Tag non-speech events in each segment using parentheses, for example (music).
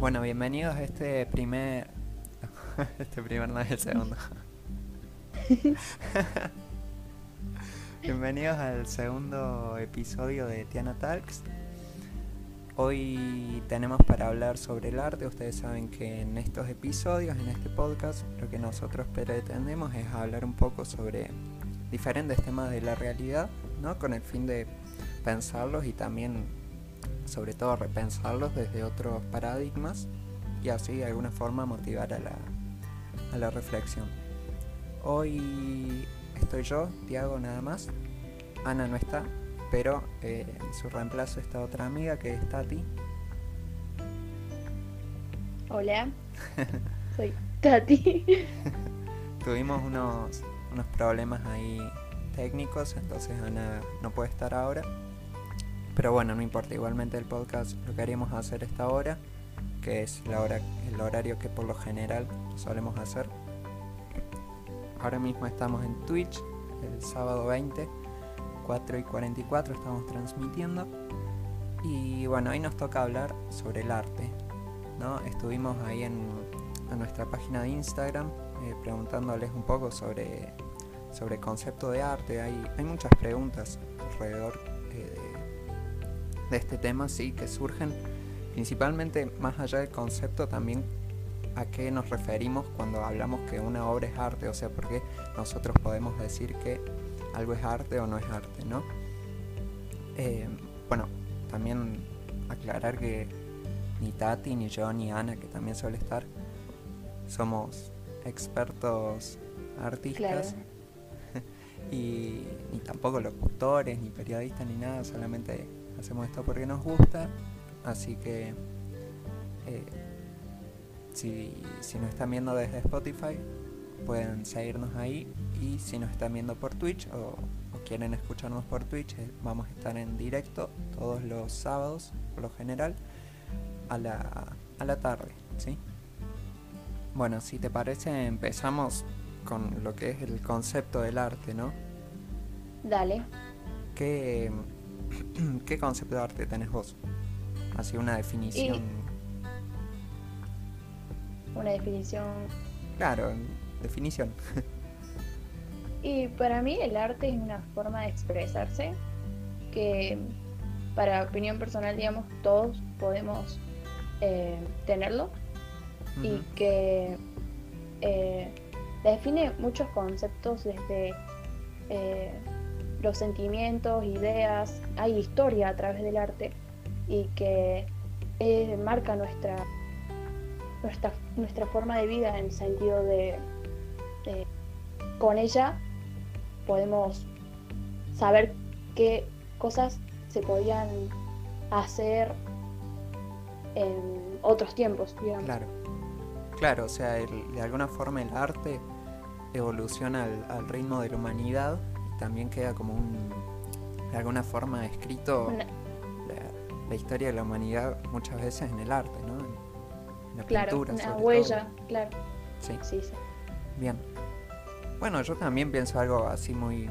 Bueno, bienvenidos a este primer... (laughs) este primer no es el segundo. (laughs) bienvenidos al segundo episodio de Tiana Talks. Hoy tenemos para hablar sobre el arte. Ustedes saben que en estos episodios, en este podcast, lo que nosotros pretendemos es hablar un poco sobre diferentes temas de la realidad, ¿no? Con el fin de pensarlos y también sobre todo repensarlos desde otros paradigmas y así de alguna forma motivar a la, a la reflexión. Hoy estoy yo, Tiago nada más, Ana no está, pero eh, en su reemplazo está otra amiga que es Tati. Hola, (laughs) soy Tati. (laughs) Tuvimos unos, unos problemas ahí técnicos, entonces Ana no puede estar ahora pero bueno, no importa, igualmente el podcast lo queríamos hacer esta hora, que es la hora, el horario que por lo general solemos hacer. Ahora mismo estamos en Twitch, el sábado 20, 4 y 44 estamos transmitiendo. Y bueno, hoy nos toca hablar sobre el arte. ¿no? Estuvimos ahí en, nuestra página de Instagram eh, preguntándoles un poco sobre, sobre el concepto de arte. Hay, hay muchas preguntas alrededor eh, de de este tema, sí, que surgen principalmente más allá del concepto también a qué nos referimos cuando hablamos que una obra es arte, o sea, porque nosotros podemos decir que algo es arte o no es arte, ¿no? Eh, bueno, también aclarar que ni Tati, ni yo, ni Ana, que también suele estar, somos expertos artistas. (laughs) y ni tampoco locutores, ni periodistas, ni nada, solamente hacemos esto porque nos gusta, así que eh, si, nos están viendo desde Spotify, pueden seguirnos ahí y si nos están viendo por Twitch o, quieren escucharnos por Twitch, eh, vamos a estar en directo todos los sábados, por lo general, a la, a la tarde, ¿sí? Bueno, si te parece, empezamos con lo que es el concepto del arte, ¿no? Dale. ¿Qué, (clears throat) ¿Qué concepto de arte tenés vos? Así una definición. Una definición. Claro, definición. y para mí el arte es una forma de expresarse que para opinión personal, digamos, todos podemos eh, tenerlo y que eh, define muchos conceptos desde eh, los sentimientos, ideas, hay historia a través del arte y que eh, marca nuestra, nuestra, nuestra forma de vida en el sentido de, con ella podemos saber qué cosas se podían hacer en otros tiempos, digamos. Claro, claro, o sea, de alguna forma el arte evoluciona al ritmo de la humanidad también queda como un, de alguna forma escrito la, historia de la humanidad muchas veces en el arte, ¿no? En la pintura, una huella, claro. Sí. sí, sí. Bien. Bueno, yo también pienso algo así muy,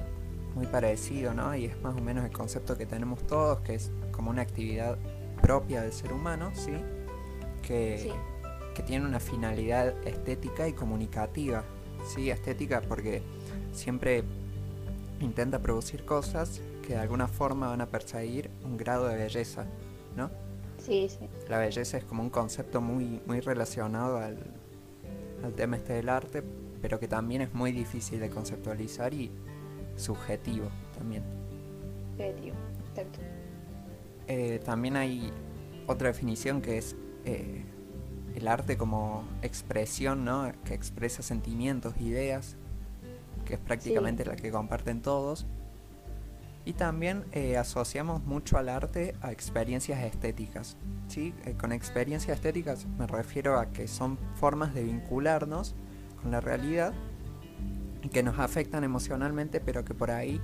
muy parecido, ¿no? Y es más o menos el concepto que tenemos todos, que es como una actividad propia del ser humano, ¿sí? Que, que tiene una finalidad estética y comunicativa, ¿sí? Estética porque siempre intenta producir cosas que de alguna forma van a perseguir un grado de belleza, ¿no? Sí, sí. La belleza es como un concepto muy, muy relacionado al, al tema este del arte, pero que también es muy difícil de conceptualizar y subjetivo también. Subjetivo, exacto. Eh, también hay otra definición que es eh, el arte como expresión, ¿no? Que expresa sentimientos, ideas, que es prácticamente la que comparten todos. Y también eh, asociamos mucho al arte a experiencias estéticas. ¿sí? Eh, con experiencias estéticas me refiero a que son formas de vincularnos con la realidad y que nos afectan emocionalmente, pero que por ahí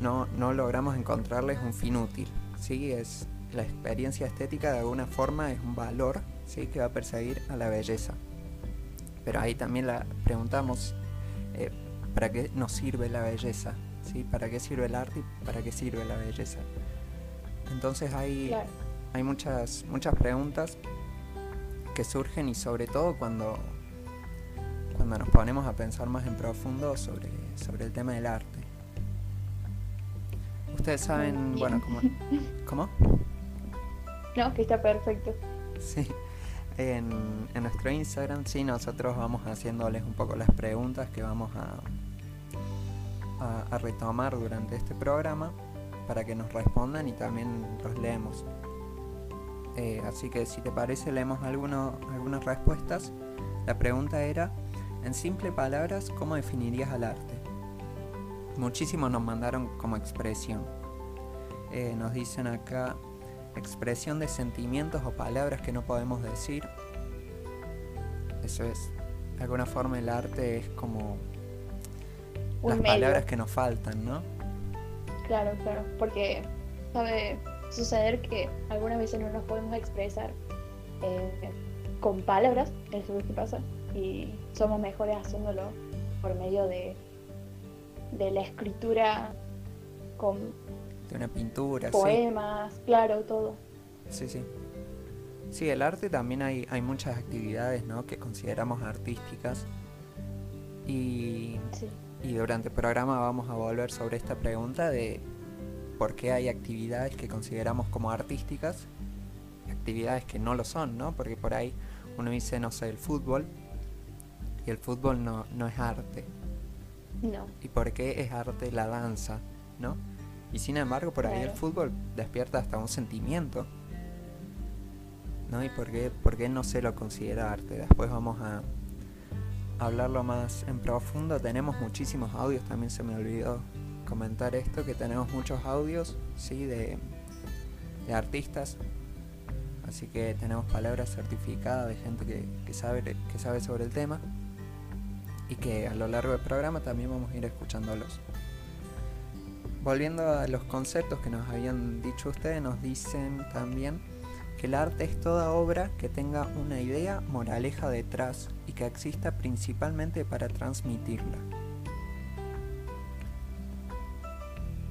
no, no logramos encontrarles un fin útil. ¿sí? Es, la experiencia estética de alguna forma es un valor ¿sí? que va a perseguir a la belleza. Pero ahí también la preguntamos, eh, ¿Para qué nos sirve la belleza? ¿Sí? ¿Para qué sirve el arte y para qué sirve la belleza? Entonces hay, hay muchas, muchas preguntas que surgen y sobre todo cuando, cuando nos ponemos a pensar más en profundo sobre, sobre el tema del arte. Ustedes saben, bueno, (laughs) como... ¿Cómo? No, que está perfecto. Sí. En, en, nuestro Instagram, sí, nosotros vamos haciéndoles un poco las preguntas que vamos a, a, retomar durante este programa para que nos respondan y también los leemos. Eh, así que si te parece, leemos alguno, algunas respuestas. La pregunta era, en simple palabras, ¿cómo definirías al arte? Muchísimos nos mandaron como expresión. Eh, nos dicen acá, expresión de sentimientos o palabras que no podemos decir. Eso es, de alguna forma el arte es como las palabras que nos faltan, ¿no? Claro, claro, porque sabe suceder que algunas veces no nos podemos expresar eh, con palabras, eso es lo que pasa, y somos mejores haciéndolo por medio de, de la escritura con una pintura, poemas, claro, todo. Sí, sí. Sí, el arte también hay, hay muchas actividades ¿no? que consideramos artísticas y, y durante el programa vamos a volver sobre esta pregunta de por qué hay actividades que consideramos como artísticas y actividades que no lo son, ¿no? Porque por ahí uno dice, no sé, el fútbol y el fútbol no, no es arte. No. ¿Y por qué es arte la danza, ¿no? Y sin embargo, por ahí el fútbol despierta hasta un sentimiento. ¿No? ¿Y por qué, por qué no se lo considera arte? Después vamos a hablarlo más en profundo. Tenemos muchísimos audios, también se me olvidó comentar esto, que tenemos muchos audios, ¿sí? De, de artistas. Así que tenemos palabras certificadas de gente que, que, sabe, que sabe sobre el tema. Y que a lo largo del programa también vamos a ir escuchándolos volviendo a los conceptos que nos habían dicho ustedes, nos dicen también el arte es toda obra que tenga una idea moraleja detrás y que exista principalmente para transmitirla.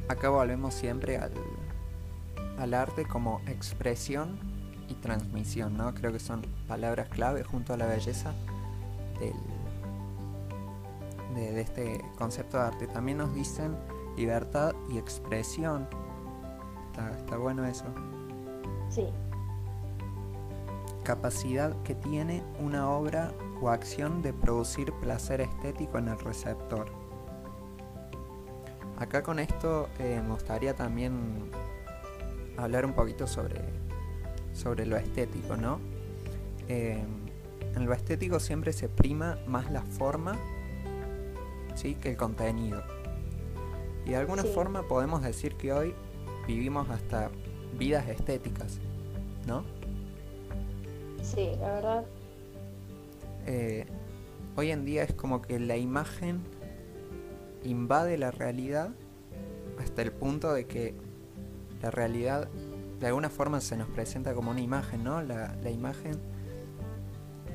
Acá volvemos siempre al, arte como expresión y transmisión, ¿no? Creo que son palabras clave junto a la belleza de este concepto de arte. También nos dicen libertad y expresión. Está, bueno eso. Sí. Capacidad que tiene una obra o acción de producir placer estético en el receptor. Acá con esto eh, me gustaría también hablar un poquito sobre, sobre lo estético, ¿no? Eh, en lo estético siempre se prima más la forma ¿sí? que el contenido. Y de alguna forma podemos decir que hoy vivimos hasta vidas estéticas, ¿no? Sí, la verdad. Eh, hoy en día es como que la imagen invade la realidad hasta el punto de que la realidad de alguna forma se nos presenta como una imagen, ¿no? La, la imagen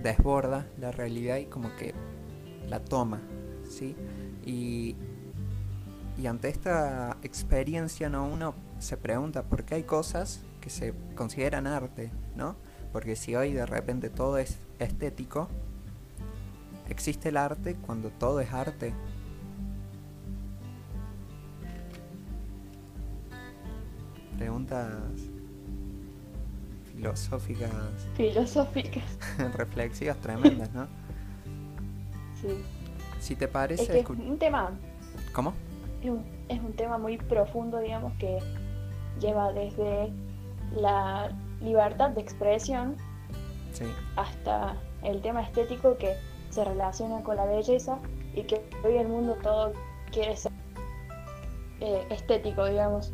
desborda la realidad y como que la toma, ¿sí? Y y ante esta experiencia ¿no? uno se pregunta por qué hay cosas que se consideran arte, ¿no? Porque si hoy de repente todo es estético, ¿existe el arte cuando todo es arte? Preguntas filosóficas. Filosóficas. (laughs) reflexivas tremendas, ¿no? Sí. Si te parece... Es que es un tema... ¿Cómo? es un, tema muy profundo, digamos, que lleva desde la libertad de expresión hasta el tema estético que se relaciona con la belleza y que hoy el mundo todo quiere ser eh, estético, digamos.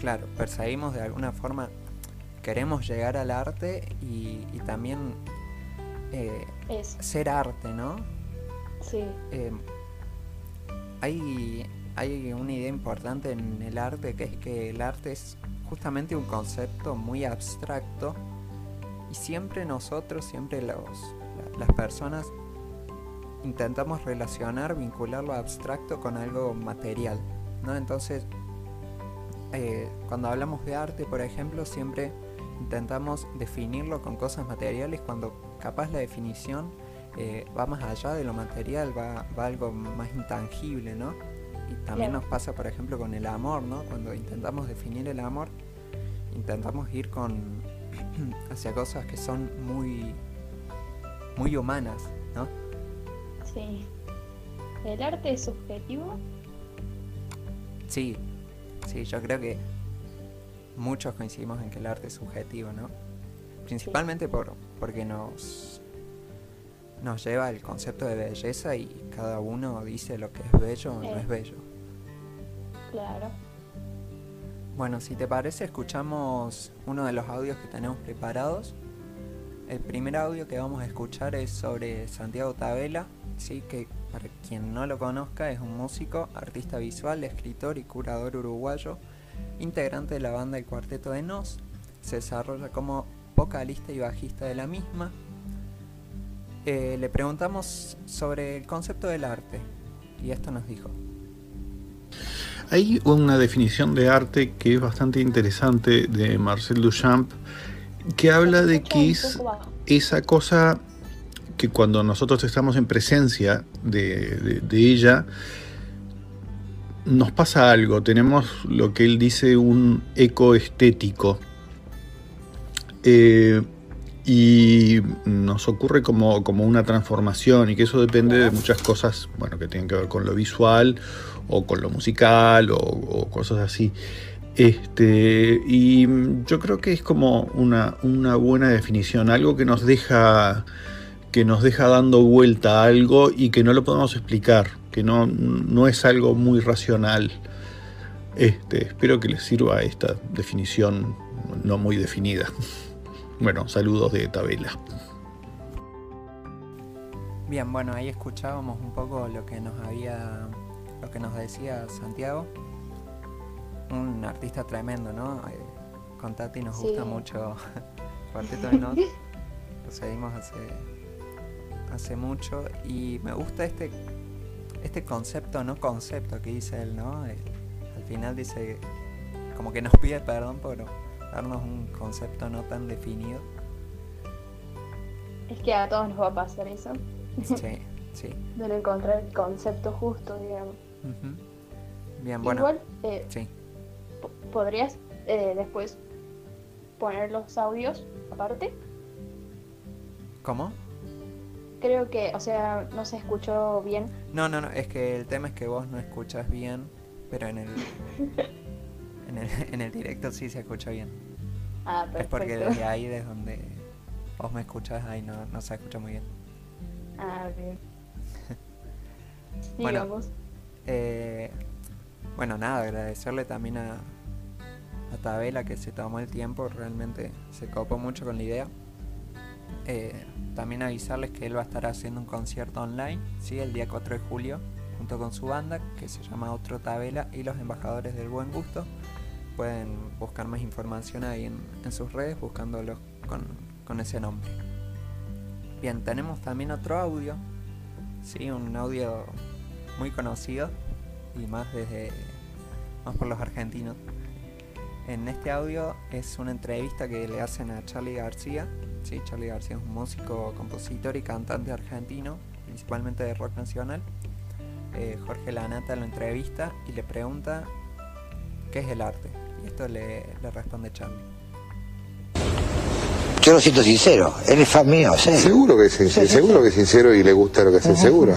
Claro, perseguimos de alguna forma, queremos llegar al arte y, también eh, ser arte, ¿no? Sí. Eh, hay, hay una idea importante en el arte que es que el arte es justamente un concepto muy abstracto y siempre nosotros, siempre los, las personas intentamos relacionar, vincular lo abstracto con algo material, ¿no? Entonces, eh, cuando hablamos de arte, por ejemplo, siempre intentamos definirlo con cosas materiales cuando capaz la definición eh, va más allá de lo material, va, va algo más intangible, ¿no? Y también nos pasa, por ejemplo, con el amor, ¿no? Cuando intentamos definir el amor, intentamos ir con (clears throat) hacia cosas que son muy muy humanas, ¿no? Sí. ¿El arte es subjetivo? Sí, sí, yo creo que muchos coincidimos en que el arte es subjetivo, ¿no? Principalmente por, porque nos, nos lleva el concepto de belleza y cada uno dice lo que es bello o no es bello. Claro. Bueno, si te parece, escuchamos uno de los audios que tenemos preparados. El primer audio que vamos a escuchar es sobre Santiago Tabela, ¿sí? que para quien no lo conozca es un músico, artista visual, escritor y curador uruguayo, integrante de la banda El Cuarteto de Nos. Se desarrolla como vocalista y bajista de la misma. Eh, le preguntamos sobre el concepto del arte y esto nos dijo. Hay una definición de arte que es bastante interesante de Marcel Duchamp, que habla de que es esa cosa que cuando nosotros estamos en presencia de, ella, nos pasa algo, tenemos lo que él dice un eco estético. Eh, y nos ocurre como, como, una transformación y que eso depende de muchas cosas, bueno, que tienen que ver con lo visual o con lo musical o, cosas así. Este, y yo creo que es como una, una, buena definición, algo que nos deja que nos deja dando vuelta a algo y que no lo podemos explicar, que no, no es algo muy racional. Este, espero que les sirva esta definición no muy definida. Bueno, saludos de Tabela. Bien, bueno, ahí escuchábamos un poco lo que nos había lo que nos decía Santiago. Un artista tremendo, ¿no? Eh, con Tati nos gusta mucho (laughs) Cuarteto de Nos. Lo seguimos hace, hace mucho. Y me gusta este, este concepto, no concepto que dice él, ¿no? Eh, al final dice, como que nos pide perdón por darnos un concepto no tan definido. Es que a todos nos va a pasar eso. Sí, (laughs) sí. De no encontrar el concepto justo, digamos. Bien, bueno. Igual, eh, ¿podrías eh, después poner los audios aparte? ¿Cómo? Creo que, o sea, no se escuchó bien. No, no, no, es que el tema es que vos no escuchas bien, pero en el, (laughs) en el, en el directo sí se escucha bien. Ah, perfecto. Es porque desde ahí, desde donde vos me escuchas, ahí no, no se escucha muy bien. Ah, bien. (laughs) bueno, eh, bueno, nada, agradecerle también a, a Tabela que se tomó el tiempo, realmente se copó mucho con la idea. Eh, también avisarles que él va a estar haciendo un concierto online, ¿sí? el día 4 de julio, junto con su banda, que se llama Otro Tabela y los Embajadores del Buen Gusto. Pueden buscar más información ahí en, sus redes buscándolo con, con, ese nombre. Bien, tenemos también otro audio, ¿sí? un audio muy conocido y más desde más por los argentinos. En este audio es una entrevista que le hacen a Charlie García. Sí, Charlie García es un músico, compositor y cantante argentino, principalmente de rock nacional. Eh, Jorge Lanata lo entrevista y le pregunta qué es el arte. Esto le, le responde Charlie. Yo lo siento sincero, él es fan mío, ¿sí? Seguro que es sincero, seguro que es sincero y le gusta lo que hace, seguro.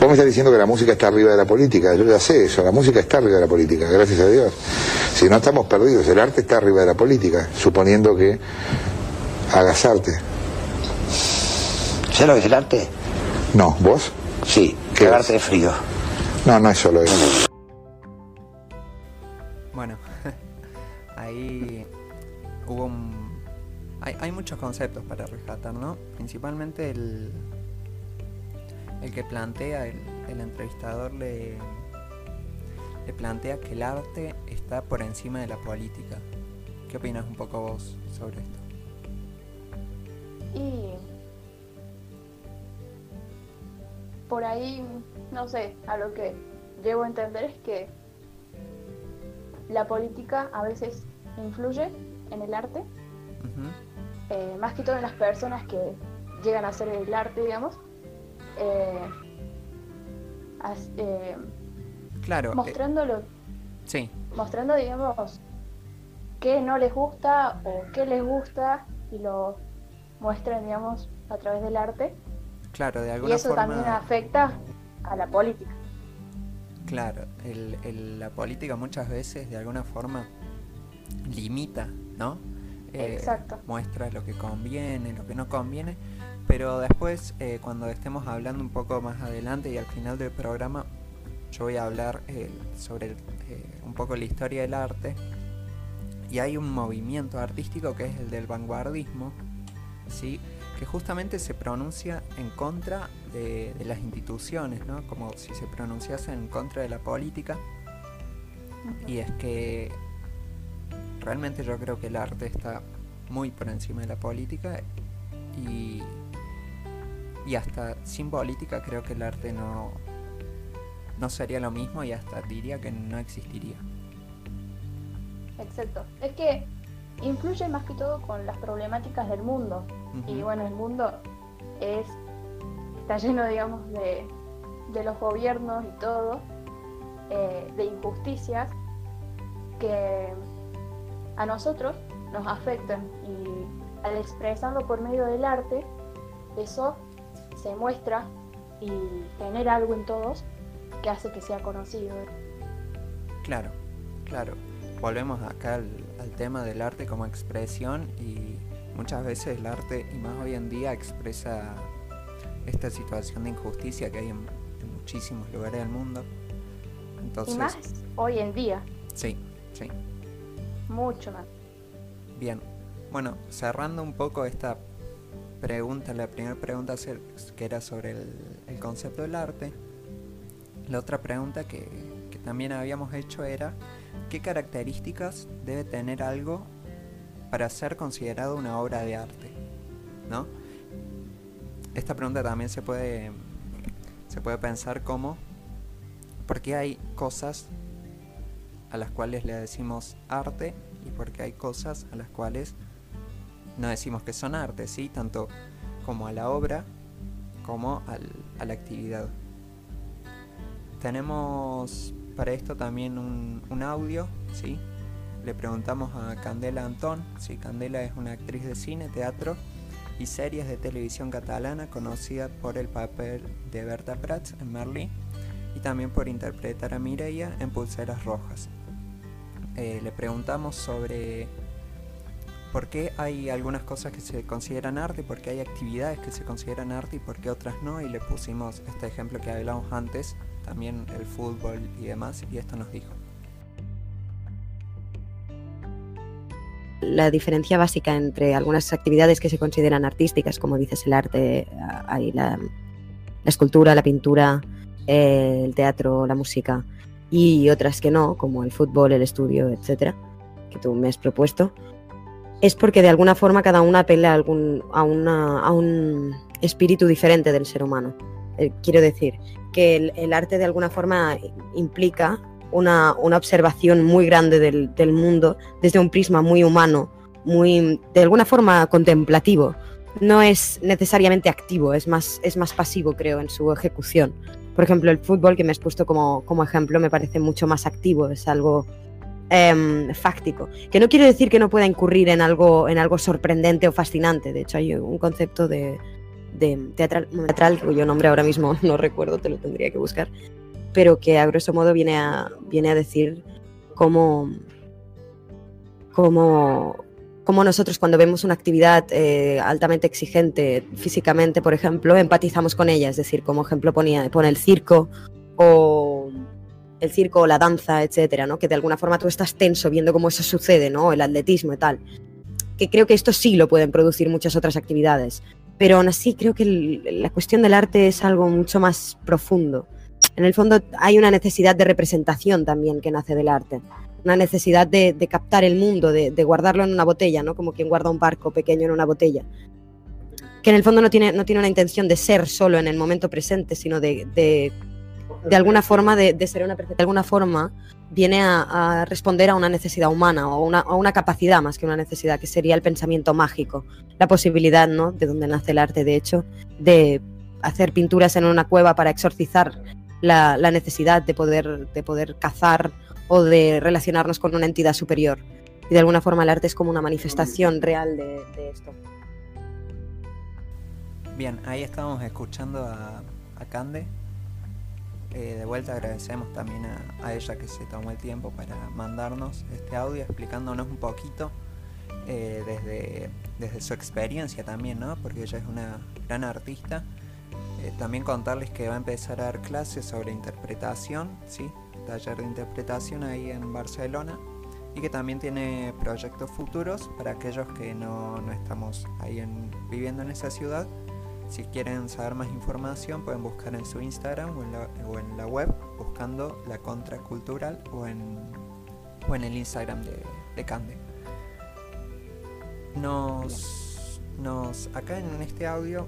Vos me estás diciendo que la música está arriba de la política, yo ya sé eso, la música está arriba de la política, gracias a Dios. Si no estamos perdidos, el arte está arriba de la política, suponiendo que hagas arte. ¿Sabes lo que es el arte? No, ¿vos? Sí, ¿Qué el arte de frío. No, no es solo eso. Ahí hubo un... Hay, muchos conceptos para rescatar, ¿no? Principalmente el, el que plantea, el, entrevistador le, le plantea que el arte está por encima de la política. ¿Qué opinas un poco vos sobre esto? Y por ahí, no sé, a lo que llego a entender es que la política a veces influye en el arte eh, más que todo en las personas que llegan a hacer el arte, digamos, eh, as- eh, Claro, eh, mostrando, lo- sí, mostrando, digamos, qué no les gusta o qué les gusta y lo muestran, digamos, a través del arte. claro, de Y alguna eso forma. también afecta a la política. Claro, el- el- la política muchas veces de alguna forma limita, ¿no? Eh, Exacto. Muestra lo que conviene, lo que no conviene, pero después eh, cuando estemos hablando un poco más adelante y al final del programa, yo voy a hablar eh, sobre un poco la historia del arte y hay un movimiento artístico que es el del vanguardismo, ¿sí? que justamente se pronuncia en contra de, de las instituciones, ¿no? como si se pronunciase en contra de la política. Y es que realmente yo creo que el arte está muy por encima de la política y, y hasta sin política creo que el arte no, no sería lo mismo y hasta diría que no existiría. Exacto. Es que influye más que todo con las problemáticas del mundo. Y bueno, el mundo es está lleno, digamos, de, de los gobiernos y todo, eh, de injusticias que a nosotros nos afectan. Y al expresarlo por medio del arte, eso se muestra y genera algo en todos que hace que sea conocido. Claro, claro. Volvemos acá al, al tema del arte como expresión y muchas veces el arte, y más hoy en día, expresa esta situación de injusticia que hay en, en muchísimos lugares del mundo. Entonces, Y más hoy en día, sí, sí. Mucho más. Bien, bueno, cerrando un poco esta pregunta, la primera pregunta que era sobre el, concepto del arte, la otra pregunta que, también habíamos hecho era ¿qué características debe tener algo para ser considerado una obra de arte? ¿No? Esta pregunta también se puede, se puede pensar como ¿por qué hay cosas a las cuales le decimos arte y porque hay cosas a las cuales no decimos que son arte, ¿sí? Tanto como a la obra como a la actividad. Tenemos para esto también un, un audio, ¿sí? Le preguntamos a Candela Antón, ¿sí? Candela es una actriz de cine, teatro y series de televisión catalana conocida por el papel de Berta Prats en Merlí y también por interpretar a Mireia en Pulseras Rojas. Eh, le preguntamos sobre por qué hay algunas cosas que se consideran arte, por qué hay actividades que se consideran arte y por qué otras no, y le pusimos este ejemplo que hablamos antes, también el fútbol y demás, y esto nos dijo. la diferencia básica entre algunas actividades que se consideran artísticas, como dices, el arte, ah, hay la, la escultura, la pintura, eh, el teatro, la música, y otras que no, como el fútbol, el estudio, etcétera, que tú me has propuesto, es porque de alguna forma cada una apela a, algún, a, un espíritu diferente del ser humano. Eh, quiero decir que el, el arte de alguna forma implica una, una observación muy grande del, del mundo desde un prisma muy humano, muy de alguna forma contemplativo. No es necesariamente activo, es más, es más pasivo, creo, en su ejecución. Por ejemplo, el fútbol que me has puesto como, como ejemplo me parece mucho más activo, es algo em, fáctico. Que no quiere decir que no pueda incurrir en algo, en algo sorprendente o fascinante. De hecho, hay un concepto de, de teatral, teatral, cuyo nombre ahora mismo (laughs) no recuerdo, te lo tendría que buscar, pero que a grosso modo viene a, viene a decir cómo, cómo, cómo nosotros cuando vemos una actividad eh, altamente exigente físicamente, por ejemplo, empatizamos con ella. Es decir, como ejemplo ponía, pone el circo o el circo o la danza, etcétera, ¿no? Que de alguna forma tú estás tenso viendo cómo eso sucede, ¿no? El atletismo y tal. Que creo que esto sí lo pueden producir muchas otras actividades. Pero aún así creo que la cuestión del arte es algo mucho más profundo. En el fondo hay una necesidad de representación también que nace del arte. Una necesidad de, captar el mundo, de, guardarlo en una botella, ¿no? Como quien guarda un barco pequeño en una botella. Que en el fondo no tiene, no tiene una intención de ser solo en el momento presente, sino de, de de alguna forma de, ser una de alguna forma viene a, a responder a una necesidad humana o una, a una capacidad más que una necesidad, que sería el pensamiento mágico, la posibilidad, ¿no? De donde nace el arte, de hecho, de hacer pinturas en una cueva para exorcizar la, la necesidad de poder, de poder cazar o de relacionarnos con una entidad superior. Y de alguna forma el arte es como una manifestación real de, esto. Bien, ahí estábamos escuchando a, Cande. Eh, de vuelta agradecemos también a, a ella que se tomó el tiempo para mandarnos este audio explicándonos un poquito eh, desde, desde su experiencia también, ¿no? Porque ella es una gran artista. Eh, también contarles que va a empezar a dar clases sobre interpretación, ¿sí? Taller de interpretación ahí en Barcelona. Y que también tiene proyectos futuros para aquellos que no, no estamos ahí en, viviendo en esa ciudad. Si quieren saber más información pueden buscar en su Instagram o en la, o en la web buscando la contracultural o en, o en el Instagram de, de Cande. Nos, nos, acá en este audio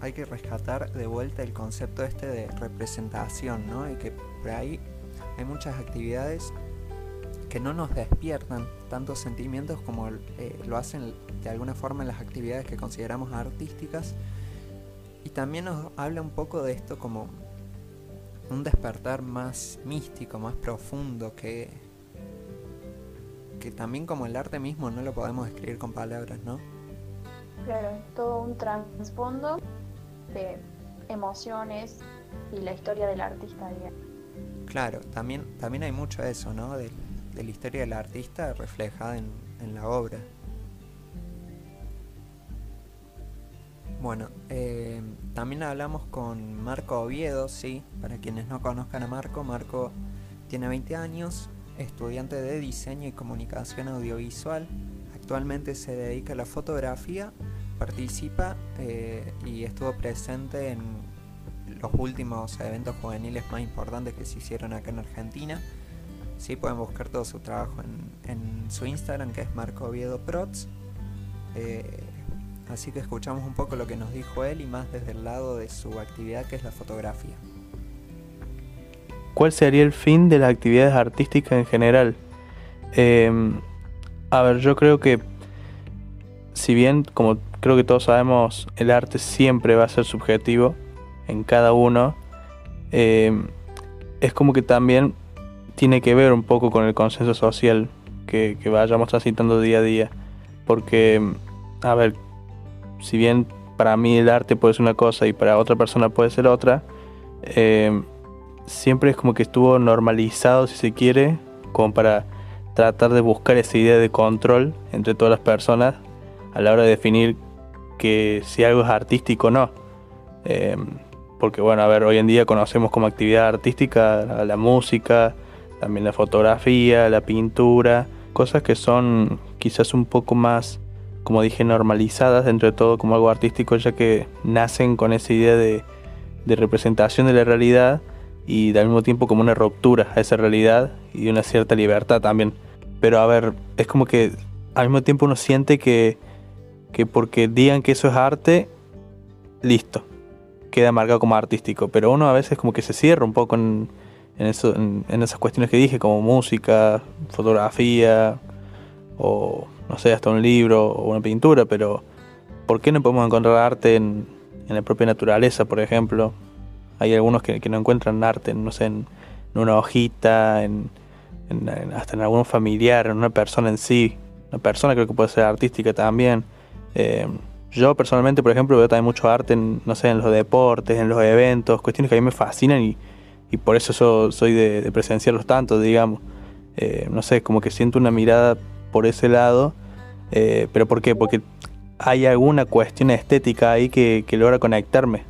hay que rescatar de vuelta el concepto este de representación, ¿no? Y que por ahí hay muchas actividades que no nos despiertan tantos sentimientos como eh, lo hacen de alguna forma en las actividades que consideramos artísticas. Y también nos habla un poco de esto como un despertar más místico, más profundo, que, que también como el arte mismo no lo podemos escribir con palabras, ¿no? Claro, todo un trasfondo de emociones y la historia del artista. digamos. Claro, también, también hay mucho de eso, ¿no? De, la historia del artista reflejada en, en la obra. Bueno, eh, también hablamos con Marco Oviedo, sí, para quienes no conozcan a Marco, Marco tiene 20 años, estudiante de diseño y comunicación audiovisual, actualmente se dedica a la fotografía, participa eh, y estuvo presente en los últimos eventos juveniles más importantes que se hicieron acá en Argentina. Sí, pueden buscar todo su trabajo en, su Instagram, que es Marco Oviedo Prots. Eh, así que escuchamos un poco lo que nos dijo él y más desde el lado de su actividad, que es la fotografía. ¿Cuál sería el fin de las actividades artísticas en general? Eh, a ver, yo creo que si bien, como creo que todos sabemos, el arte siempre va a ser subjetivo en cada uno, eh, es como que también tiene que ver un poco con el consenso social que, vayamos transitando día a día. Porque, a ver, si bien para mí el arte puede ser una cosa y para otra persona puede ser otra, eh, siempre es como que estuvo normalizado, si se quiere, como para tratar de buscar esa idea de control entre todas las personas a la hora de definir que si algo es artístico o no. Eh, porque bueno, a ver, hoy en día conocemos como actividad artística la, música, también la fotografía, la pintura, cosas que son quizás un poco más, como dije, normalizadas dentro de todo como algo artístico, ya que nacen con esa idea de, de representación de la realidad y al mismo tiempo como una ruptura a esa realidad y una cierta libertad también. Pero a ver, es como que al mismo tiempo uno siente que, que porque digan que eso es arte, listo, queda marcado como artístico. Pero uno a veces como que se cierra un poco en, en, esas cuestiones que dije, como música, fotografía, o no sé, hasta un libro o una pintura, pero ¿por qué no podemos encontrar arte en, en la propia naturaleza, por ejemplo? Hay algunos que, no encuentran arte, no sé, en, una hojita, en- hasta en algún familiar, en una persona en sí. Una persona creo que puede ser artística también. Eh, yo personalmente, por ejemplo, veo también mucho arte en, no sé, en los deportes, en los eventos, cuestiones que a mí me fascinan y, y por eso so- soy de, de presenciarlos tanto, digamos. Eh, no sé, como que siento una mirada por ese lado. Eh, ¿Pero por qué? Porque hay alguna cuestión estética ahí que, que logra conectarme.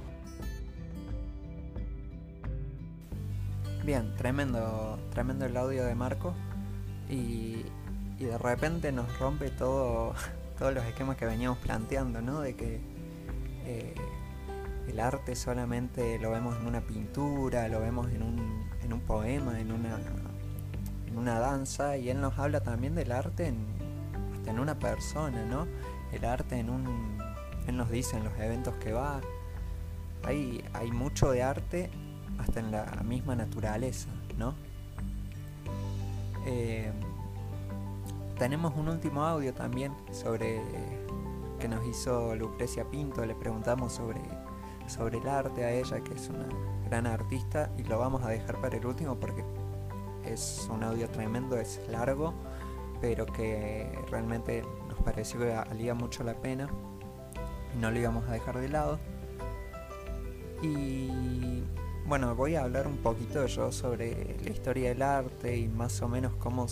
Bien, tremendo, tremendo el audio de Marco. Y, y de repente nos rompe todo, todos los esquemas que veníamos planteando, ¿no? De que eh, el arte solamente lo vemos en una pintura, lo vemos en un, en un poema, en una, en una danza. Y él nos habla también del arte en, en una persona, ¿no? El arte en un... Él nos dice en los eventos que va. Hay, hay mucho de arte hasta en la misma naturaleza, ¿no? Eh, tenemos un último audio también sobre que nos hizo Lucrecia Pinto, le preguntamos sobre, sobre el arte a ella, que es una gran artista, y lo vamos a dejar para el último porque es un audio tremendo, es largo, pero que realmente nos pareció que valía mucho la pena y no lo íbamos a dejar de lado. Y bueno, voy a hablar un poquito yo sobre la historia del arte y más o menos cómo,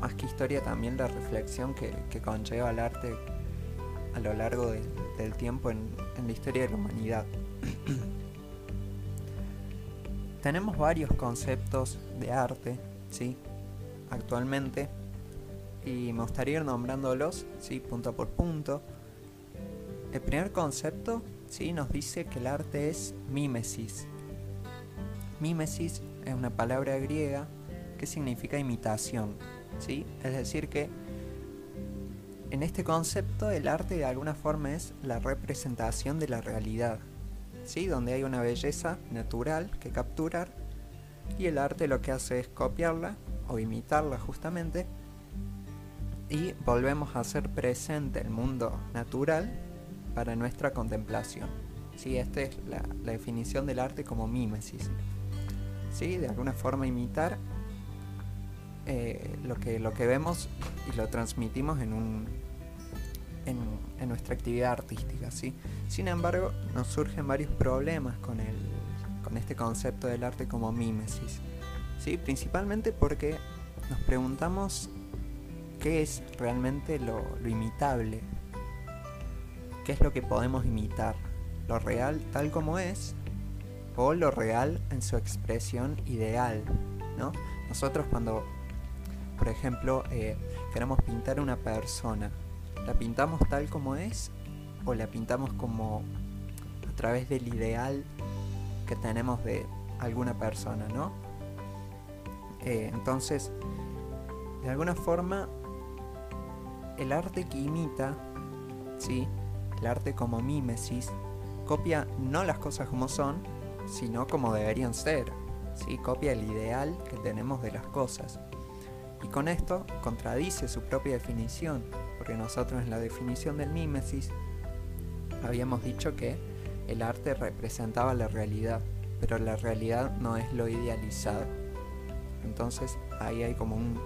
más que historia, también la reflexión que, que conlleva el arte a lo largo de, del tiempo en, en la historia de la humanidad. (clears throat) Tenemos varios conceptos de arte, ¿sí? Actualmente. Y me gustaría ir nombrándolos, ¿sí? Punto por punto. El primer concepto, ¿sí? Nos dice que el arte es mímesis. Mímesis es una palabra griega que significa imitación, Es decir que en este concepto el arte de alguna forma es la representación de la realidad, ¿sí? donde hay una belleza natural que capturar y el arte lo que hace es copiarla o imitarla justamente y volvemos a hacer presente el mundo natural para nuestra contemplación. ¿sí? Esta es la, la definición del arte como mímesis. ¿sí? De alguna forma imitar eh, lo, que, lo que vemos y lo transmitimos en, un, en, nuestra actividad artística. ¿sí? Sin embargo, nos surgen varios problemas con, el, con este concepto del arte como mímesis. ¿sí? Principalmente porque nos preguntamos qué es realmente lo, lo imitable, qué es lo que podemos imitar, lo real tal como es o lo real en su expresión ideal, ¿no? Nosotros cuando por ejemplo, eh, queremos pintar una persona, ¿la pintamos tal como es o la pintamos como a través del ideal que tenemos de alguna persona, ¿no? Eh, entonces, de alguna forma, el arte que imita, ¿sí? El arte como mímesis, copia no las cosas como son, sino como deberían ser, ¿sí? Copia el ideal que tenemos de las cosas. Y con esto contradice su propia definición, porque nosotros en la definición del mímesis habíamos dicho que el arte representaba la realidad, pero la realidad no es lo idealizado. Entonces ahí hay como un,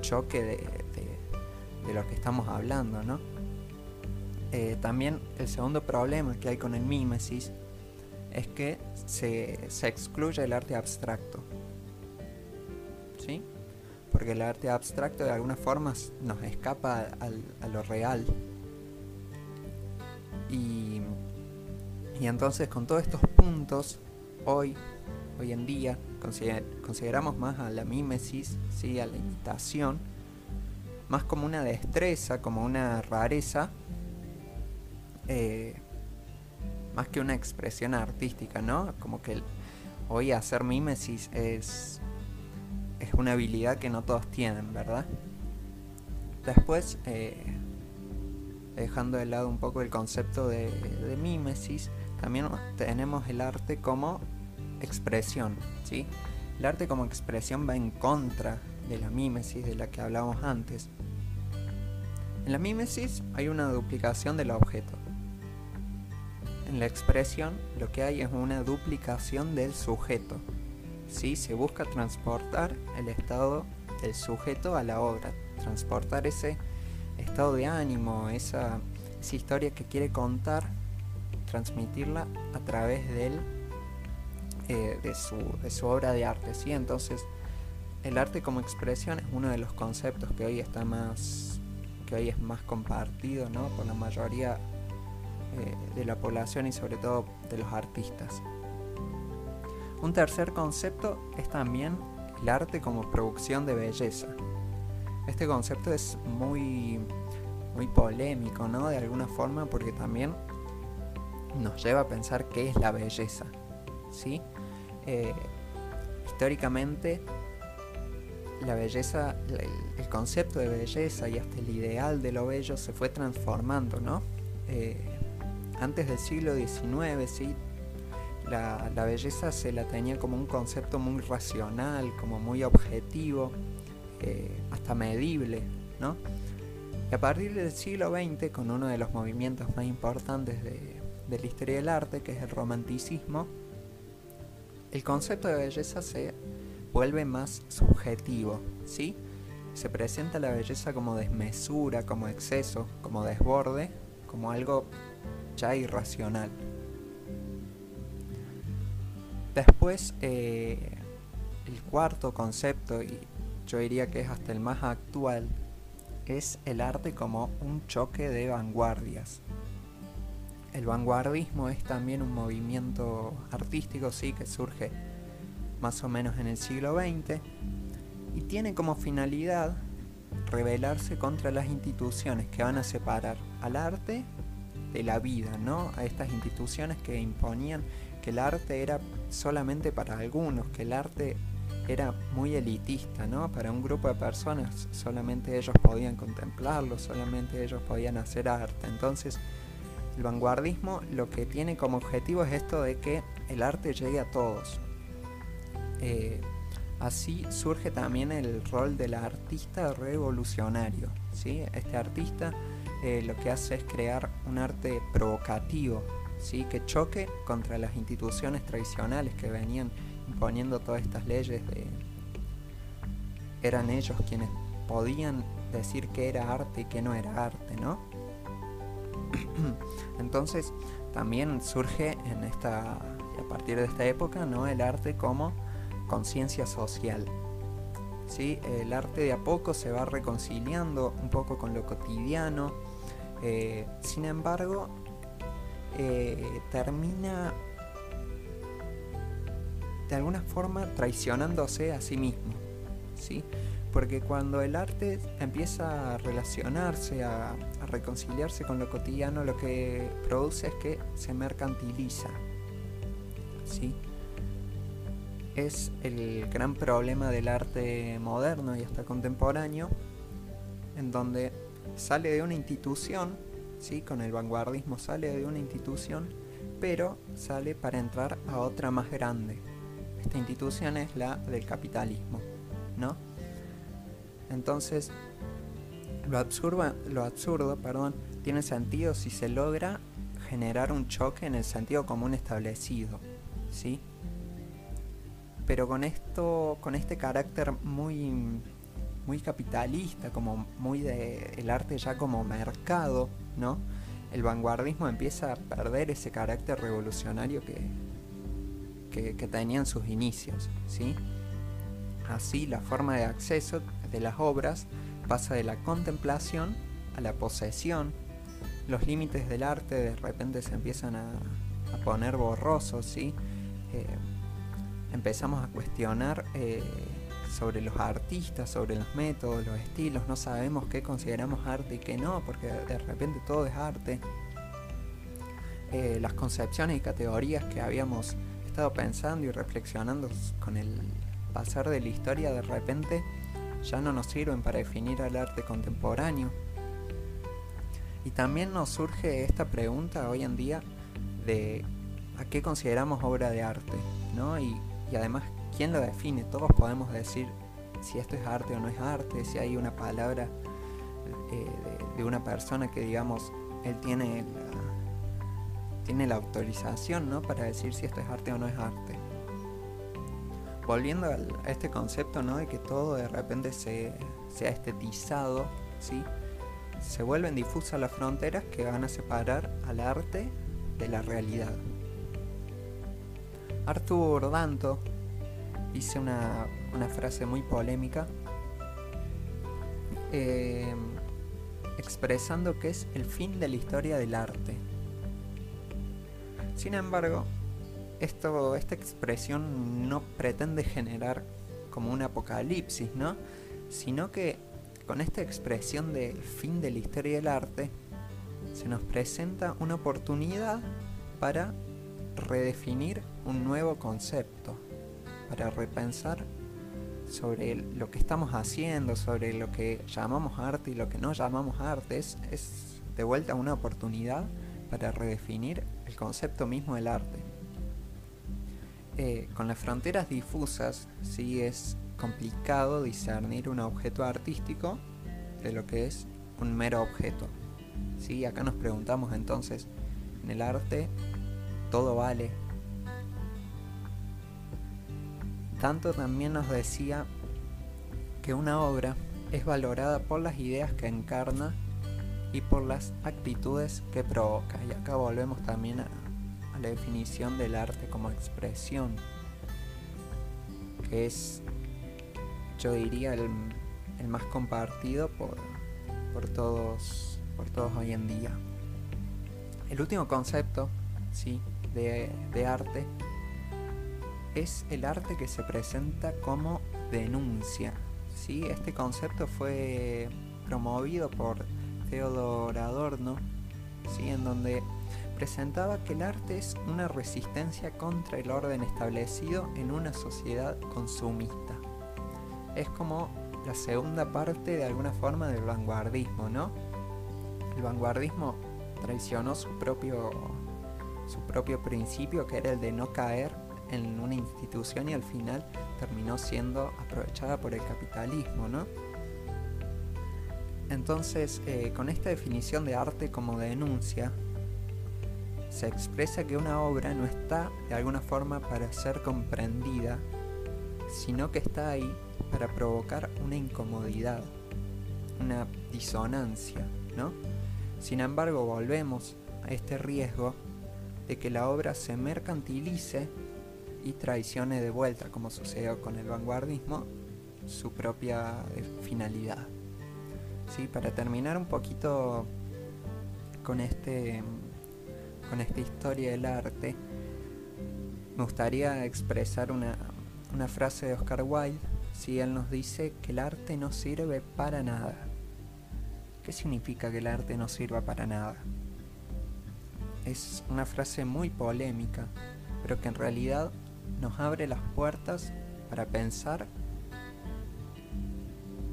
choque de, de, de, lo que estamos hablando, ¿no? Eh, también el segundo problema que hay con el mímesis es que se, se excluye el arte abstracto. ¿Sí? Porque el arte abstracto de alguna forma nos escapa al, a lo real. Y, y, entonces con todos estos puntos, hoy, hoy en día, consider, consideramos más a la mímesis, ¿sí? a la imitación, más como una destreza, como una rareza, eh, más que una expresión artística, ¿no? Como que hoy hacer mímesis es es una habilidad que no todos tienen, ¿verdad? Después, eh, dejando de lado un poco el concepto de, de, mímesis, también tenemos el arte como expresión, ¿sí? El arte como expresión va en contra de la mímesis de la que hablábamos antes. En la mímesis hay una duplicación del objeto. En la expresión lo que hay es una duplicación del sujeto, ¿sí? se busca transportar el estado del sujeto a la obra, transportar ese estado de ánimo, esa, historia que quiere contar, transmitirla a través eh, de, su, de, su, obra de arte. ¿sí? Entonces, el arte como expresión es uno de los conceptos que hoy está más que hoy es más compartido ¿no? por la mayoría eh, de la población y sobre todo de los artistas. Un tercer concepto es también el arte como producción de belleza. Este concepto es muy, muy polémico, ¿no? De alguna forma, porque también nos lleva a pensar qué es la belleza, ¿sí? Eh, históricamente, la belleza, el, concepto de belleza y hasta el ideal de lo bello se fue transformando, ¿no? Eh, antes del siglo XIX, sí, la, belleza se la tenía como un concepto muy racional, como muy objetivo, eh, hasta medible, ¿no? Y a partir del siglo XX, con uno de los movimientos más importantes de, de la historia del arte, que es el romanticismo, el concepto de belleza se vuelve más subjetivo, ¿sí? Se presenta la belleza como desmesura, como exceso, como desborde, como algo ya irracional. Después, eh, el cuarto concepto, y yo diría que es hasta el más actual, es el arte como un choque de vanguardias. El vanguardismo es también un movimiento artístico, sí, que surge más o menos en el siglo XX y tiene como finalidad rebelarse contra las instituciones que van a separar al arte de la vida, ¿no? A estas instituciones que imponían que el arte era solamente para algunos, que el arte era muy elitista, ¿no? Para un grupo de personas solamente ellos podían contemplarlo, solamente ellos podían hacer arte. Entonces, el vanguardismo lo que tiene como objetivo es esto de que el arte llegue a todos. Eh, así surge también el rol del artista revolucionario. ¿sí? Este artista eh, lo que hace es crear un arte provocativo, ¿sí? que choque contra las instituciones tradicionales que venían imponiendo todas estas leyes de... Eran ellos quienes podían decir que era arte y que no era arte, ¿no? (clears throat) Entonces también surge en esta, a partir de esta época, ¿no? el arte como conciencia social. ¿sí? El arte de a poco se va reconciliando un poco con lo cotidiano, eh, sin embargo, eh, termina de alguna forma traicionándose a sí mismo. ¿sí? Porque cuando el arte empieza a relacionarse, a, a reconciliarse con lo cotidiano, lo que produce es que se mercantiliza. ¿sí? Es el gran problema del arte moderno y hasta contemporáneo, en donde sale de una institución, ¿sí? con el vanguardismo sale de una institución, pero sale para entrar a otra más grande. Esta institución es la del capitalismo, ¿no? Entonces, lo absurdo, lo absurdo perdón, tiene sentido si se logra generar un choque en el sentido común establecido, ¿sí? Pero con esto, con este carácter muy, muy capitalista, como muy de el arte ya como mercado, ¿no? El vanguardismo empieza a perder ese carácter revolucionario que, que, tenía en sus inicios, ¿sí? Así la forma de acceso de las obras pasa de la contemplación a la posesión. Los límites del arte de repente se empiezan a, a poner borrosos, ¿sí? Eh, empezamos a cuestionar eh, sobre los artistas, sobre los métodos, los estilos, no sabemos qué consideramos arte y qué no, porque de repente todo es arte. Eh, las concepciones y categorías que habíamos estado pensando y reflexionando con el pasar de la historia de repente ya no nos sirven para definir al arte contemporáneo. Y también nos surge esta pregunta hoy en día de a qué consideramos obra de arte, ¿no? Y, y además, ¿quién lo define? Todos podemos decir si esto es arte o no es arte, si hay una palabra eh, de, una persona que digamos, él tiene la, tiene la autorización, ¿no? Para decir si esto es arte o no es arte volviendo a este concepto, ¿no? De que todo de repente se, se ha estetizado, ¿sí? Se vuelven difusas las fronteras que van a separar al arte de la realidad. Arthur Danto dice una, una frase muy polémica eh, expresando que es el fin de la historia del arte. Sin embargo, esto, esta expresión no pretende generar como un apocalipsis, ¿no? Sino que con esta expresión de fin de la historia del arte, se nos presenta una oportunidad para redefinir un nuevo concepto, para repensar sobre lo que estamos haciendo, sobre lo que llamamos arte y lo que no llamamos arte. Es, de vuelta una oportunidad para redefinir el concepto mismo del arte. eh, con las fronteras difusas, sí es complicado discernir un objeto artístico de lo que es un mero objeto. ¿sí? Acá nos preguntamos entonces, en el arte todo vale. Tanto también nos decía que una obra es valorada por las ideas que encarna y por las actitudes que provoca. Y acá volvemos también a, la definición del arte como expresión, que es, yo diría, el, más compartido por, por, todos, por todos hoy en día. El último concepto ¿sí? de, de arte es el arte que se presenta como denuncia. ¿sí? Este concepto fue promovido por Theodor Adorno, ¿sí? en donde presentaba que el arte es una resistencia contra el orden establecido en una sociedad consumista. Es como la segunda parte de alguna forma del vanguardismo, ¿no? El vanguardismo traicionó su propio, su propio principio, que era el de no caer en una institución y al final terminó siendo aprovechada por el capitalismo, ¿no? Entonces, eh, con esta definición de arte como denuncia, se expresa que una obra no está de alguna forma para ser comprendida, sino que está ahí para provocar una incomodidad, una disonancia, ¿no? Sin embargo, volvemos a este riesgo de que la obra se mercantilice y traicione de vuelta, como sucedió con el vanguardismo, su propia eh, finalidad. ¿Sí? Para terminar un poquito con este con esta historia del arte, me gustaría expresar una, frase de Oscar Wilde, si él nos dice que el arte no sirve para nada. ¿Qué significa que el arte no sirva para nada? Es una frase muy polémica, pero que en realidad nos abre las puertas para pensar,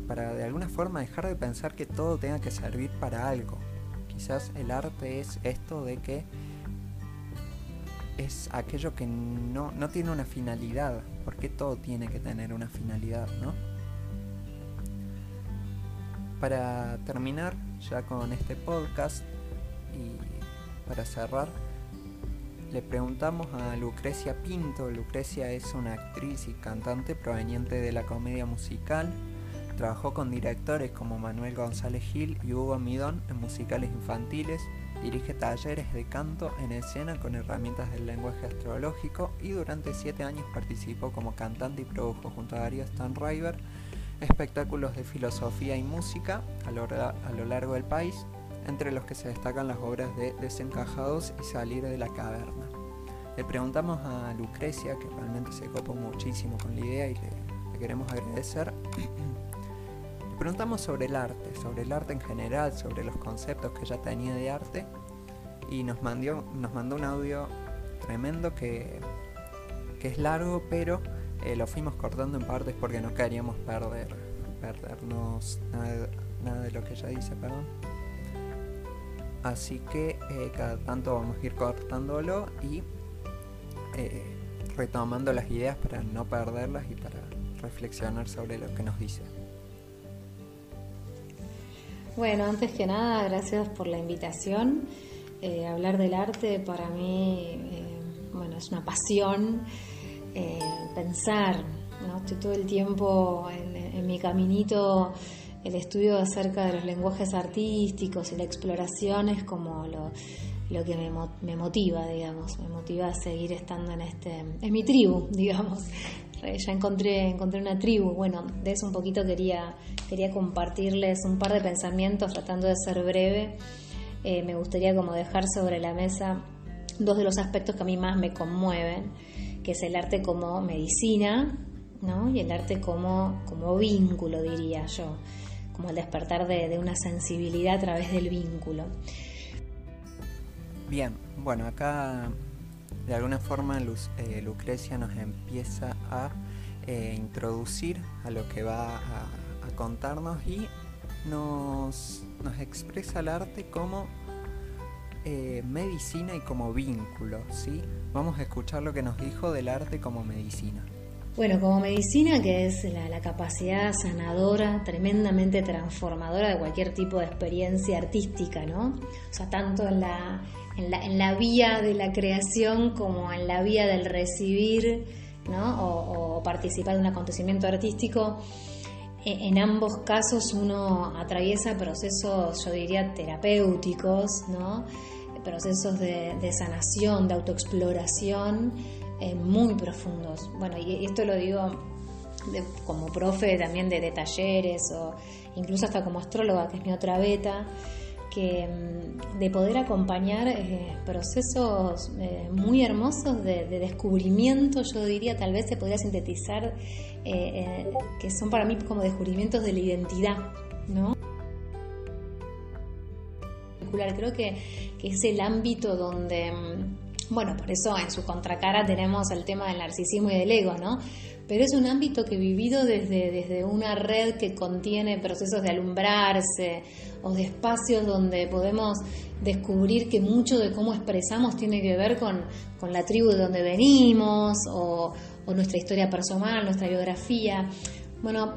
para de alguna forma dejar de pensar que todo tenga que servir para algo. Quizás el arte es esto de que es aquello que no, tiene una finalidad, porque todo tiene que tener una finalidad, ¿no? Para terminar ya con este podcast y para cerrar, le preguntamos a Lucrecia Pinto. Lucrecia es una actriz y cantante proveniente de la comedia musical. Trabajó con directores como Manuel González Gil y Hugo Midón en musicales infantiles Dirige talleres de canto en escena con herramientas del lenguaje astrológico y durante siete años participó como cantante y produjo junto a Darío Stanriver espectáculos de filosofía y música a lo, a lo largo del país, entre los que se destacan las obras de Desencajados y Salir de la Caverna. Le preguntamos a Lucrecia, que realmente se copó muchísimo con la idea y le, le queremos agradecer. (clears throat) preguntamos sobre el arte, sobre el arte en general, sobre los conceptos que ella tenía de arte y nos mandó, nos mandó un audio tremendo que, que es largo, pero eh, lo fuimos cortando en partes porque no queríamos perder, perdernos nada, de lo que ella dice, perdón. Así que eh, cada tanto vamos a ir cortándolo y eh, retomando las ideas para no perderlas y para reflexionar sobre lo que nos dice. Bueno, antes que nada, gracias por la invitación. Eh, hablar del arte para mí, eh, bueno, es una pasión. Pensar, ¿no? Estoy todo el tiempo en, mi caminito, el estudio acerca de los lenguajes artísticos y la exploración es como lo, que me, motiva, digamos, me motiva a seguir estando en este, en mi tribu, (laughs) digamos, ya encontré, encontré una tribu. Bueno, de eso un poquito quería, quería compartirles un par de pensamientos tratando de ser breve. Eh, me gustaría como dejar sobre la mesa dos de los aspectos que a mí más me conmueven, que es el arte como medicina ¿no? y el arte como, como vínculo, diría yo, como el despertar de, de una sensibilidad a través del vínculo. Bien, bueno, acá de alguna forma eh, Lucrecia nos empieza a eh, introducir a lo que va a, contarnos y nos, expresa el arte como eh, medicina y como vínculo, ¿sí? Vamos a escuchar lo que nos dijo del arte como medicina. Bueno, como medicina, que es la, capacidad sanadora, tremendamente transformadora de cualquier tipo de experiencia artística, ¿no? O sea, tanto en la, en la, vía de la creación como en la vía del recibir, ¿no? O, participar de un acontecimiento artístico. E, en ambos casos uno atraviesa procesos, yo diría, terapéuticos, ¿no? procesos de, sanación, de autoexploración eh, muy profundos. Bueno, y esto lo digo como profe también de, talleres o incluso hasta como astróloga, que es mi otra beta, que mm, de poder acompañar eh, procesos eh, muy hermosos de, descubrimiento, yo diría, tal vez se podría sintetizar, que son para mí como descubrimientos de la identidad, ¿no? Creo que, que es el ámbito donde mm, bueno, por eso en su contracara tenemos el tema del narcisismo y del ego, ¿no? Pero es un ámbito que vivido desde, desde una red que contiene procesos de alumbrarse o de espacios donde podemos descubrir que mucho de cómo expresamos tiene que ver con, la tribu de donde venimos o, nuestra historia personal, nuestra biografía. Bueno,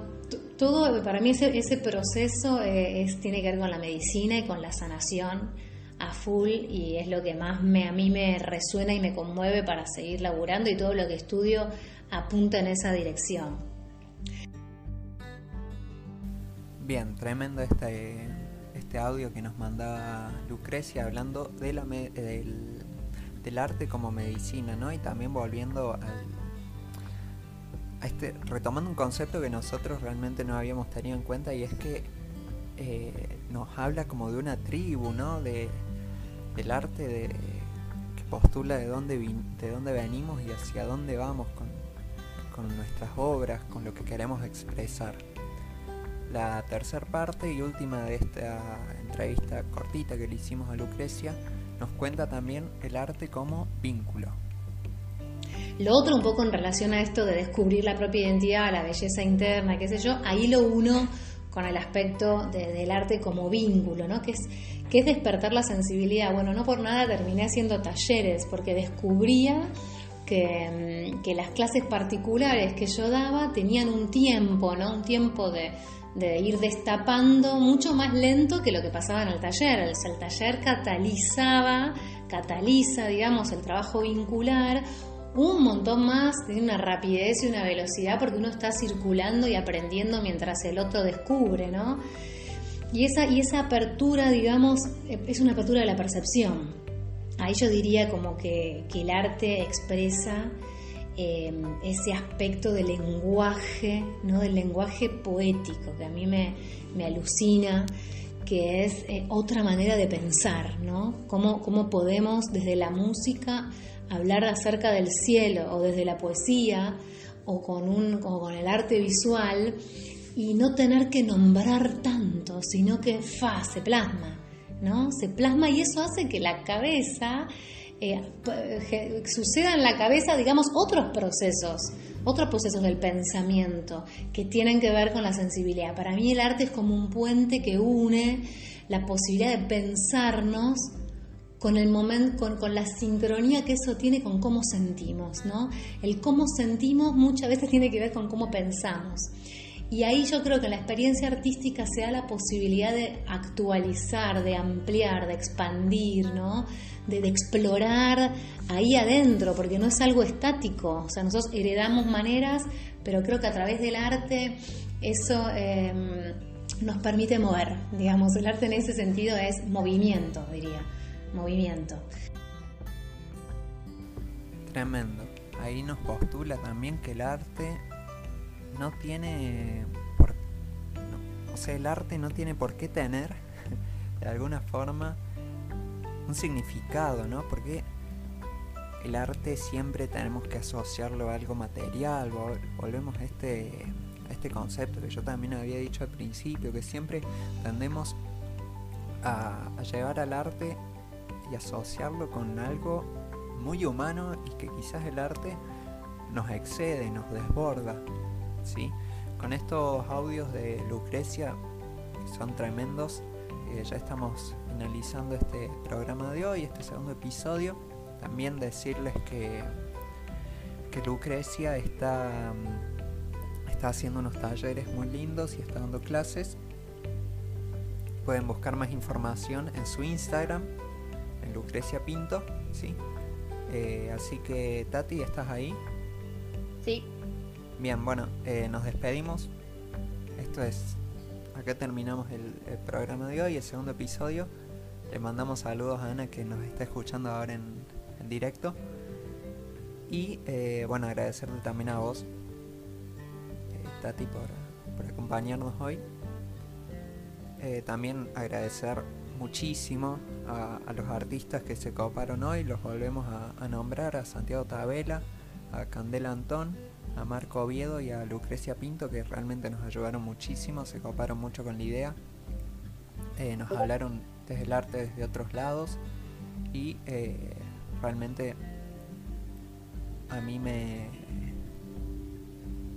todo para mí ese, ese proceso eh, es, tiene que ver con la medicina y con la sanación a full y es lo que más me, a mí me resuena y me conmueve para seguir laburando y todo lo que estudio apunta en esa dirección. Bien, tremendo este, este audio que nos manda Lucrecia hablando de la del, del, arte como medicina, ¿no? Y también volviendo al, a este, retomando un concepto que nosotros realmente no habíamos tenido en cuenta y es que eh, nos habla como de una tribu, ¿no? De, del arte de, que postula de dónde, de dónde venimos y hacia dónde vamos con, con nuestras obras, con lo que queremos expresar. La tercera parte y última de esta entrevista cortita que le hicimos a Lucrecia nos cuenta también el arte como vínculo. Lo otro un poco en relación a esto de descubrir la propia identidad, la belleza interna, qué sé yo, ahí lo uno con el aspecto del arte como vínculo, ¿no? Que es, que es despertar la sensibilidad. Bueno, no por nada terminé haciendo talleres, porque descubría que, mm, que, las clases particulares que yo daba tenían un tiempo, ¿no? Un tiempo de, de, ir destapando mucho más lento que lo que pasaba en el taller. El, el taller catalizaba, cataliza, digamos, el trabajo vincular un montón más, tiene una rapidez y una velocidad porque uno está circulando y aprendiendo mientras el otro descubre, ¿no? Y esa, y esa apertura, digamos, es una apertura de la percepción. Ahí yo diría como que, el arte expresa eh, ese aspecto del lenguaje, ¿no? del lenguaje poético, que a mí me, alucina, que es eh, otra manera de pensar, ¿no? Cómo, cómo podemos desde la música hablar acerca del cielo o desde la poesía o con, un, con el arte visual y no tener que nombrar tanto, sino que fa, se plasma, ¿no? Se plasma y eso hace que la cabeza, eh, suceda en la cabeza, digamos, otros procesos, otros procesos del pensamiento que tienen que ver con la sensibilidad. Para mí el arte es como un puente que une la posibilidad de pensarnos con el momento, con, la sincronía que eso tiene con cómo sentimos, ¿no? El cómo sentimos muchas veces tiene que ver con cómo pensamos. Y ahí yo creo que la experiencia artística se da la posibilidad de actualizar, de ampliar, de expandir, ¿no? De, explorar ahí adentro, porque no es algo estático. O sea, nosotros heredamos maneras, pero creo que a través del arte eso em, nos permite mover. Digamos, el arte en ese sentido es movimiento, diría movimiento. Tremendo. Ahí nos postula también que el arte no tiene por, o sea, el arte no tiene por qué tener (laughs) de alguna forma un significado, ¿no? Porque el arte siempre tenemos que asociarlo a algo material, volvemos a este, a este concepto que yo también había dicho al principio, que siempre tendemos a, a llevar al arte y asociarlo con algo muy humano y que quizás el arte nos excede, nos desborda. ¿Sí? Con estos audios de Lucrecia, que son tremendos, eh, ya estamos finalizando este programa de hoy, este segundo episodio. También decirles que, que Lucrecia está, mm, está haciendo unos talleres muy lindos y está dando clases. Pueden buscar más información en su Instagram, en Lucrecia Pinto, ¿sí? Eh, así que Tati, ¿estás ahí? Bien, bueno, eh, nos despedimos. Esto es. Acá terminamos el, programa de hoy, el segundo episodio. Le mandamos saludos a Ana que nos está escuchando ahora en, en directo. Y eh, bueno, agradecerle también a vos, eh, Tati, por, por acompañarnos hoy. También agradecer muchísimo a, a los artistas que se coparon hoy. Los volvemos a, a nombrar: a Santiago Tabela, a Candela Antón, a Marco Oviedo y a Lucrecia Pinto que realmente nos ayudaron muchísimo, se coparon mucho con la idea, Eh, nos hablaron desde el arte desde otros lados y eh, realmente a mí me,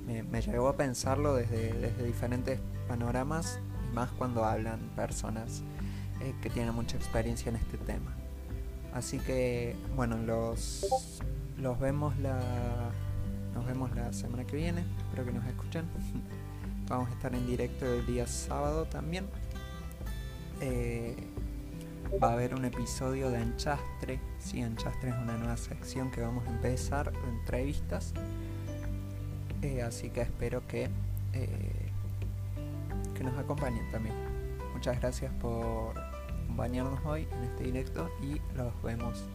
me, llevó a pensarlo desde, desde diferentes panoramas y más cuando hablan personas eh, que tienen mucha experiencia en este tema. Así que bueno, los, los vemos la, vemos la semana que viene. Espero que nos escuchen. (laughs) Vamos a estar en directo el día sábado también. Eh, va a haber un episodio de Enchastre. Sí, Enchastre es una nueva sección que vamos a empezar entrevistas. Eh, así que espero que, eh, que nos acompañen también. Muchas gracias por acompañarnos hoy en este directo y los vemos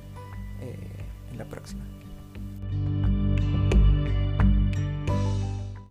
en la próxima.